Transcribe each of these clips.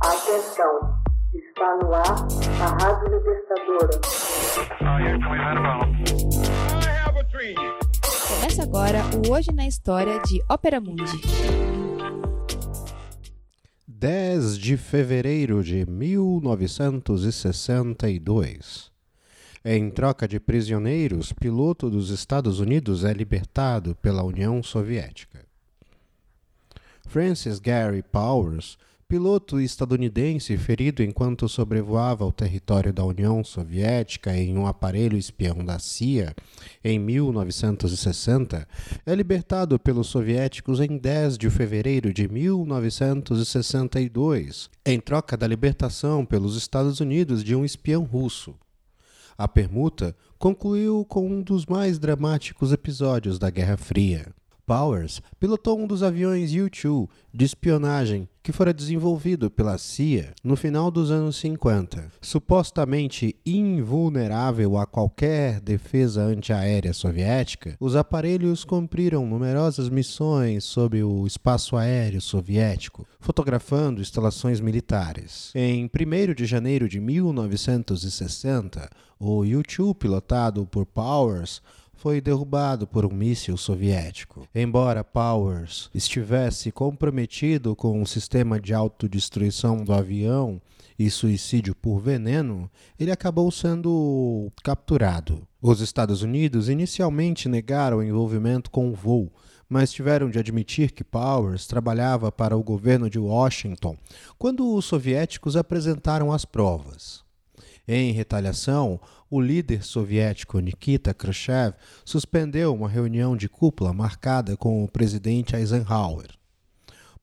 Atenção, está no ar a Rádio Libertadora. Começa agora o Hoje na História de Ópera Mundi. 10 de fevereiro de 1962. Em troca de prisioneiros, piloto dos Estados Unidos é libertado pela União Soviética. Francis Gary Powers, piloto estadunidense ferido enquanto sobrevoava o território da União Soviética em um aparelho espião da CIA em 1960, é libertado pelos soviéticos em 10 de fevereiro de 1962, em troca da libertação pelos Estados Unidos de um espião russo. A permuta concluiu com um dos mais dramáticos episódios da Guerra Fria. Powers pilotou um dos aviões U-2 de espionagem que fora desenvolvido pela CIA no final dos anos 50. Supostamente invulnerável a qualquer defesa antiaérea soviética, os aparelhos cumpriram numerosas missões sobre o espaço aéreo soviético, fotografando instalações militares. Em 1 de janeiro de 1960, o U-2 pilotado por Powers foi derrubado por um míssil soviético. Embora Powers estivesse comprometido com o sistema de autodestruição do avião e suicídio por veneno, ele acabou sendo capturado. Os Estados Unidos inicialmente negaram o envolvimento com o voo, mas tiveram de admitir que Powers trabalhava para o governo de Washington quando os soviéticos apresentaram as provas. Em retaliação, o líder soviético Nikita Khrushchev suspendeu uma reunião de cúpula marcada com o presidente Eisenhower.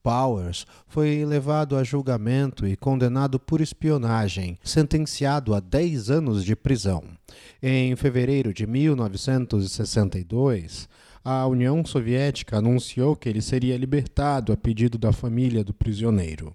Powers foi levado a julgamento e condenado por espionagem, sentenciado a 10 anos de prisão. Em fevereiro de 1962, a União Soviética anunciou que ele seria libertado a pedido da família do prisioneiro.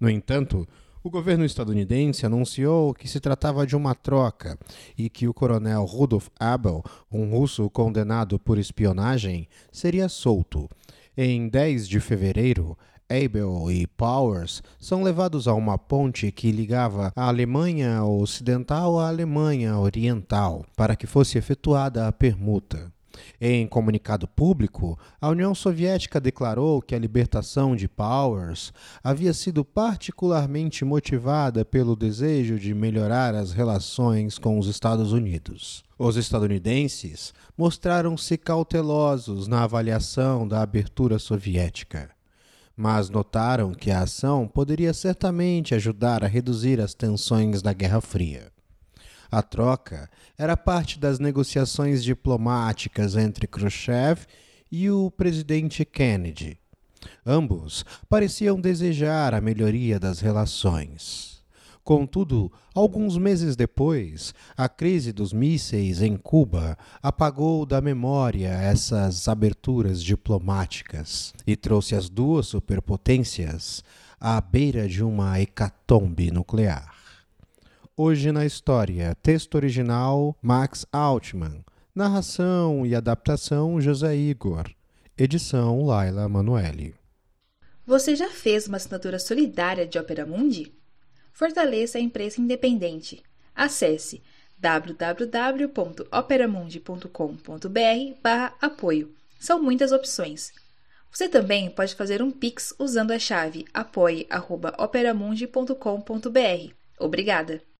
No entanto, o governo estadunidense anunciou que se tratava de uma troca e que o coronel Rudolf Abel, um russo condenado por espionagem, seria solto. Em 10 de fevereiro, Abel e Powers são levados a uma ponte que ligava a Alemanha Ocidental à Alemanha Oriental para que fosse efetuada a permuta. Em comunicado público, a União Soviética declarou que a libertação de Powers havia sido particularmente motivada pelo desejo de melhorar as relações com os Estados Unidos. Os estadunidenses mostraram-se cautelosos na avaliação da abertura soviética mas notaram que a ação poderia certamente ajudar a reduzir as tensões da Guerra Fria. A troca era parte das negociações diplomáticas entre Khrushchev e o presidente Kennedy. Ambos pareciam desejar a melhoria das relações. Contudo, alguns meses depois, a crise dos mísseis em Cuba apagou da memória essas aberturas diplomáticas e trouxe as duas superpotências à beira de uma hecatombe nuclear. Hoje na História, texto original Max Altman, narração e adaptação José Igor, edição Laila Manoeli. Você já fez uma assinatura solidária de Opera Mundi? Fortaleça a imprensa independente. Acesse www.operamundi.com.br/apoio. São muitas opções. Você também pode fazer um Pix usando a chave apoie.operamundi.com.br. Obrigada!